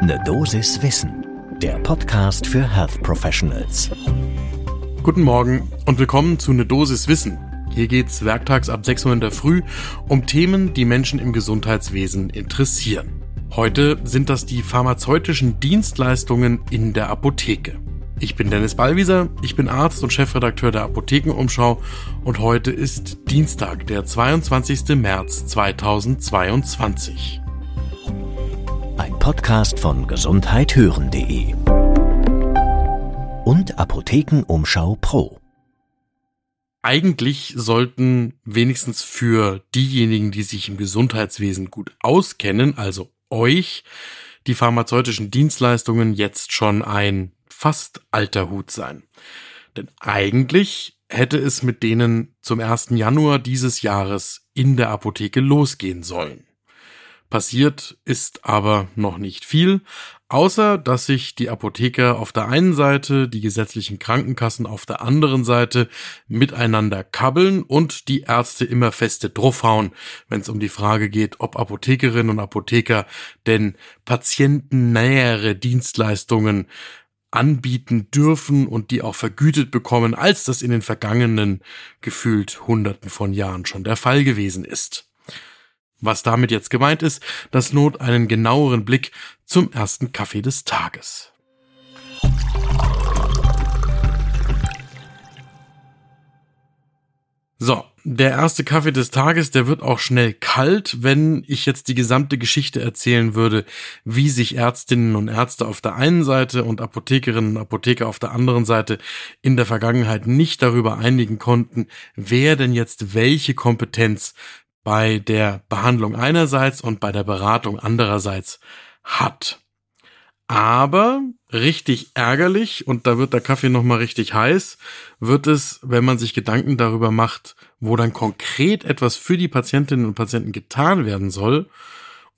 Ne Dosis Wissen, der Podcast für Health Professionals. Guten Morgen und willkommen zu Ne Dosis Wissen. Hier geht's werktags ab 6 Uhr in der Früh um Themen, die Menschen im Gesundheitswesen interessieren. Heute sind das die pharmazeutischen Dienstleistungen in der Apotheke. Ich bin Dennis Ballwieser, ich bin Arzt und Chefredakteur der Apothekenumschau und heute ist Dienstag, der 22. März 2022. Ein Podcast von gesundheithören.de und Apothekenumschau Pro. Eigentlich sollten wenigstens für diejenigen, die sich im Gesundheitswesen gut auskennen, also euch, die pharmazeutischen Dienstleistungen jetzt schon ein fast alter Hut sein. Denn eigentlich hätte es mit denen zum 1. Januar dieses Jahres in der Apotheke losgehen sollen. Passiert ist aber noch nicht viel, außer dass sich die Apotheker auf der einen Seite, die gesetzlichen Krankenkassen auf der anderen Seite miteinander kabbeln und die Ärzte immer feste draufhauen, wenn es um die Frage geht, ob Apothekerinnen und Apotheker denn patientennähere Dienstleistungen anbieten dürfen und die auch vergütet bekommen, als das in den vergangenen gefühlt Hunderten von Jahren schon der Fall gewesen ist. Was damit jetzt gemeint ist, das not einen genaueren Blick zum ersten Kaffee des Tages. So, der erste Kaffee des Tages, der wird auch schnell kalt, wenn ich jetzt die gesamte Geschichte erzählen würde, wie sich Ärztinnen und Ärzte auf der einen Seite und Apothekerinnen und Apotheker auf der anderen Seite in der Vergangenheit nicht darüber einigen konnten, wer denn jetzt welche Kompetenz bei der Behandlung einerseits und bei der Beratung andererseits hat. Aber richtig ärgerlich, und da wird der Kaffee nochmal richtig heiß, wird es, wenn man sich Gedanken darüber macht, wo dann konkret etwas für die Patientinnen und Patienten getan werden soll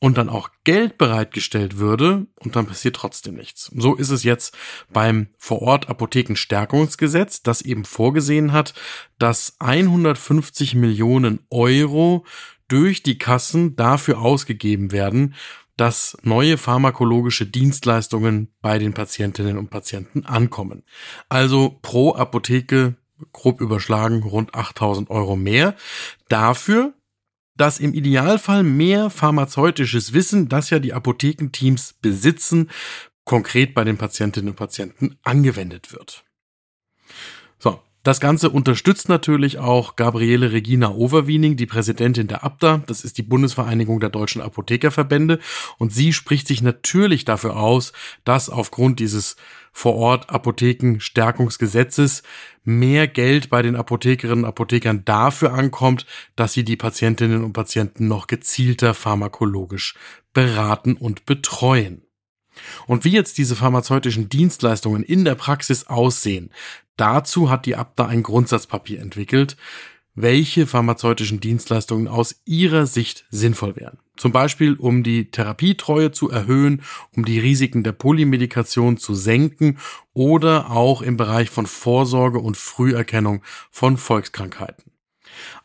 und dann auch Geld bereitgestellt würde und dann passiert trotzdem nichts. So ist es jetzt beim Vorort Apothekenstärkungsgesetz, das eben vorgesehen hat, dass 150 Millionen Euro durch die Kassen dafür ausgegeben werden, dass neue pharmakologische Dienstleistungen bei den Patientinnen und Patienten ankommen. Also pro Apotheke grob überschlagen rund 8000 Euro mehr. Dafür, dass im Idealfall mehr pharmazeutisches Wissen, das ja die Apothekenteams besitzen, konkret bei den Patientinnen und Patienten angewendet wird. So, das Ganze unterstützt natürlich auch Gabriele Regina Overwiening, die Präsidentin der ABDA, das ist die Bundesvereinigung der deutschen Apothekerverbände, und sie spricht sich natürlich dafür aus, dass aufgrund dieses vor Ort Apothekenstärkungsgesetzes mehr Geld bei den Apothekerinnen und Apothekern dafür ankommt, dass sie die Patientinnen und Patienten noch gezielter pharmakologisch beraten und betreuen. Und wie jetzt diese pharmazeutischen Dienstleistungen in der Praxis aussehen, dazu hat die Abda ein Grundsatzpapier entwickelt, welche pharmazeutischen Dienstleistungen aus ihrer Sicht sinnvoll wären. Zum Beispiel, um die Therapietreue zu erhöhen, um die Risiken der Polymedikation zu senken oder auch im Bereich von Vorsorge und Früherkennung von Volkskrankheiten.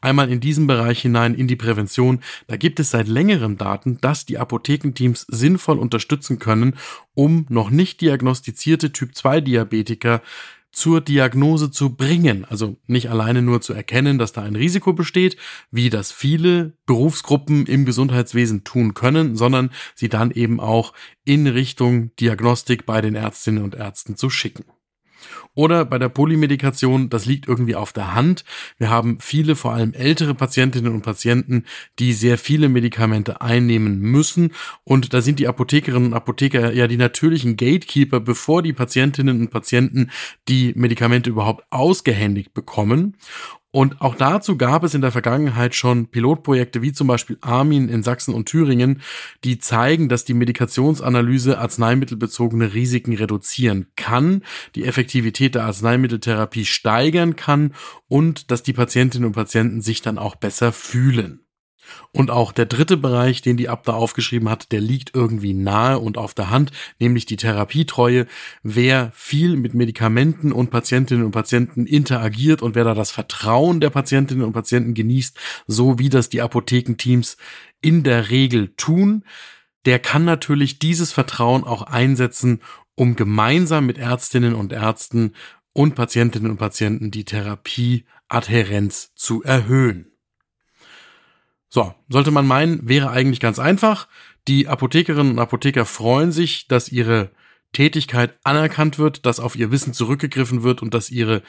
Einmal in diesen Bereich hinein in die Prävention, da gibt es seit längerem Daten, dass die Apothekenteams sinnvoll unterstützen können, um noch nicht diagnostizierte Typ 2 Diabetiker zur Diagnose zu bringen. Also nicht alleine nur zu erkennen, dass da ein Risiko besteht, wie das viele Berufsgruppen im Gesundheitswesen tun können, sondern sie dann eben auch in Richtung Diagnostik bei den Ärztinnen und Ärzten zu schicken. Oder bei der Polymedikation, das liegt irgendwie auf der Hand. Wir haben viele, vor allem ältere Patientinnen und Patienten, die sehr viele Medikamente einnehmen müssen. Und da sind die Apothekerinnen und Apotheker ja die natürlichen Gatekeeper, bevor die Patientinnen und Patienten die Medikamente überhaupt ausgehändigt bekommen. Und auch dazu gab es in der Vergangenheit schon Pilotprojekte wie zum Beispiel Armin in Sachsen und Thüringen, die zeigen, dass die Medikationsanalyse arzneimittelbezogene Risiken reduzieren kann, die Effektivität der Arzneimitteltherapie steigern kann und dass die Patientinnen und Patienten sich dann auch besser fühlen. Und auch der dritte Bereich, den die Abda aufgeschrieben hat, der liegt irgendwie nahe und auf der Hand, nämlich die Therapietreue. Wer viel mit Medikamenten und Patientinnen und Patienten interagiert und wer da das Vertrauen der Patientinnen und Patienten genießt, so wie das die Apothekenteams in der Regel tun, der kann natürlich dieses Vertrauen auch einsetzen, um gemeinsam mit Ärztinnen und Ärzten und Patientinnen und Patienten die Therapieadhärenz zu erhöhen. So, sollte man meinen, wäre eigentlich ganz einfach. Die Apothekerinnen und Apotheker freuen sich, dass ihre Tätigkeit anerkannt wird, dass auf ihr Wissen zurückgegriffen wird und dass ihre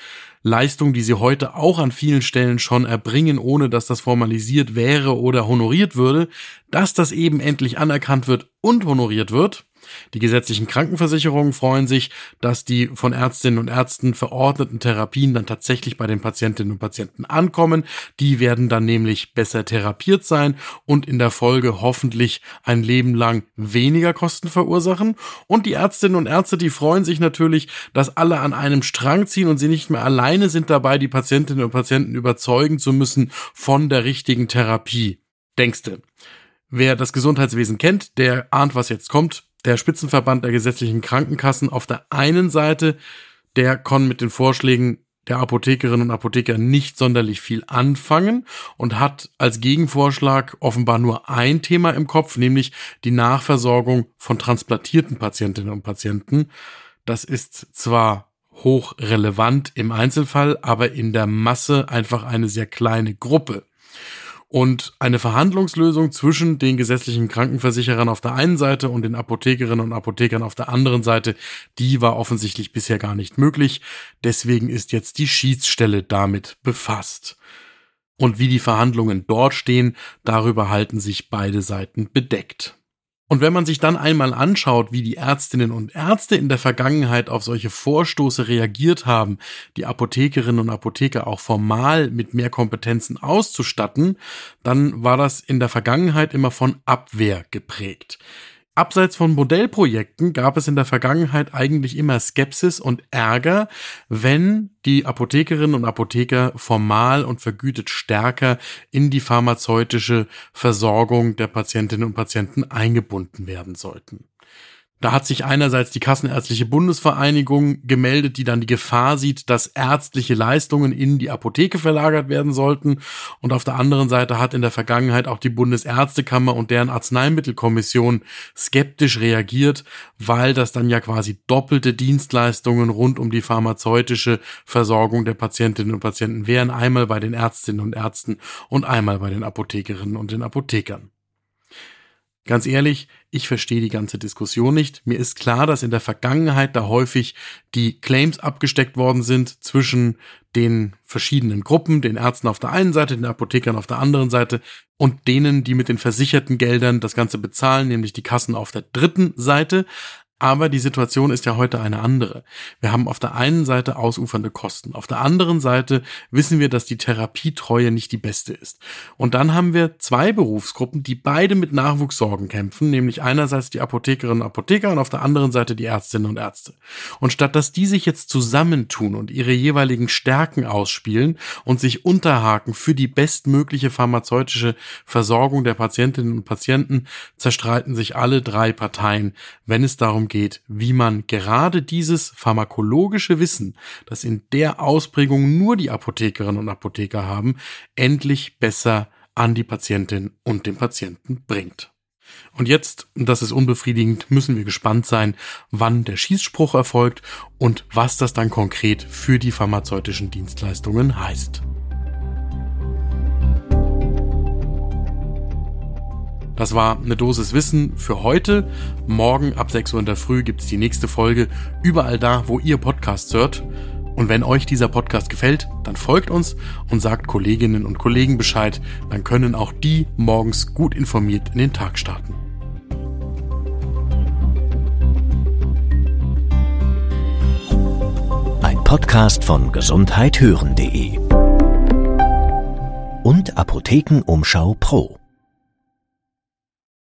Leistung, die sie heute auch an vielen Stellen schon erbringen, ohne dass das formalisiert wäre oder honoriert würde, dass das eben endlich anerkannt wird und honoriert wird. Die gesetzlichen Krankenversicherungen freuen sich, dass die von Ärztinnen und Ärzten verordneten Therapien dann tatsächlich bei den Patientinnen und Patienten ankommen. Die werden dann nämlich besser therapiert sein und in der Folge hoffentlich ein Leben lang weniger Kosten verursachen. Und die Ärztinnen und Ärzte, die freuen sich natürlich, dass alle an einem Strang ziehen und sie nicht mehr alleine sind dabei, die Patientinnen und Patienten überzeugen zu müssen von der richtigen Therapie. Denkste. Wer das Gesundheitswesen kennt, der ahnt, was jetzt kommt der Spitzenverband der gesetzlichen Krankenkassen auf der einen Seite, der kann mit den Vorschlägen der Apothekerinnen und Apotheker nicht sonderlich viel anfangen und hat als Gegenvorschlag offenbar nur ein Thema im Kopf, nämlich die Nachversorgung von transplantierten Patientinnen und Patienten. Das ist zwar hochrelevant im Einzelfall, aber in der Masse einfach eine sehr kleine Gruppe. Und eine Verhandlungslösung zwischen den gesetzlichen Krankenversicherern auf der einen Seite und den Apothekerinnen und Apothekern auf der anderen Seite, die war offensichtlich bisher gar nicht möglich. Deswegen ist jetzt die Schiedsstelle damit befasst. Und wie die Verhandlungen dort stehen, darüber halten sich beide Seiten bedeckt. Und wenn man sich dann einmal anschaut, wie die Ärztinnen und Ärzte in der Vergangenheit auf solche Vorstoße reagiert haben, die Apothekerinnen und Apotheker auch formal mit mehr Kompetenzen auszustatten, dann war das in der Vergangenheit immer von Abwehr geprägt. Abseits von Modellprojekten gab es in der Vergangenheit eigentlich immer Skepsis und Ärger, wenn die Apothekerinnen und Apotheker formal und vergütet stärker in die pharmazeutische Versorgung der Patientinnen und Patienten eingebunden werden sollten. Da hat sich einerseits die Kassenärztliche Bundesvereinigung gemeldet, die dann die Gefahr sieht, dass ärztliche Leistungen in die Apotheke verlagert werden sollten. Und auf der anderen Seite hat in der Vergangenheit auch die Bundesärztekammer und deren Arzneimittelkommission skeptisch reagiert, weil das dann ja quasi doppelte Dienstleistungen rund um die pharmazeutische Versorgung der Patientinnen und Patienten wären, einmal bei den Ärztinnen und Ärzten und einmal bei den Apothekerinnen und den Apothekern. Ganz ehrlich, ich verstehe die ganze Diskussion nicht. Mir ist klar, dass in der Vergangenheit da häufig die Claims abgesteckt worden sind zwischen den verschiedenen Gruppen, den Ärzten auf der einen Seite, den Apothekern auf der anderen Seite und denen, die mit den versicherten Geldern das Ganze bezahlen, nämlich die Kassen auf der dritten Seite. Aber die Situation ist ja heute eine andere. Wir haben auf der einen Seite ausufernde Kosten. Auf der anderen Seite wissen wir, dass die Therapietreue nicht die beste ist. Und dann haben wir zwei Berufsgruppen, die beide mit Nachwuchssorgen kämpfen, nämlich einerseits die Apothekerinnen und Apotheker und auf der anderen Seite die Ärztinnen und Ärzte. Und statt dass die sich jetzt zusammentun und ihre jeweiligen Stärken ausspielen und sich unterhaken für die bestmögliche pharmazeutische Versorgung der Patientinnen und Patienten, zerstreiten sich alle drei Parteien, wenn es geht, wie man gerade dieses pharmakologische Wissen, das in der Ausprägung nur die Apothekerinnen und Apotheker haben, endlich besser an die Patientin und den Patienten bringt. Und jetzt, das ist unbefriedigend, müssen wir gespannt sein, wann der Schießspruch erfolgt und was das dann konkret für die pharmazeutischen Dienstleistungen heißt. Das war eine Dosis Wissen für heute. Morgen ab 6 Uhr in der Früh gibt's die nächste Folge. Überall da, wo ihr Podcasts hört. Und wenn euch dieser Podcast gefällt, dann folgt uns und sagt Kolleginnen und Kollegen Bescheid. Dann können auch die morgens gut informiert in den Tag starten. Ein Podcast von gesundheithören.de und Apothekenumschau Pro.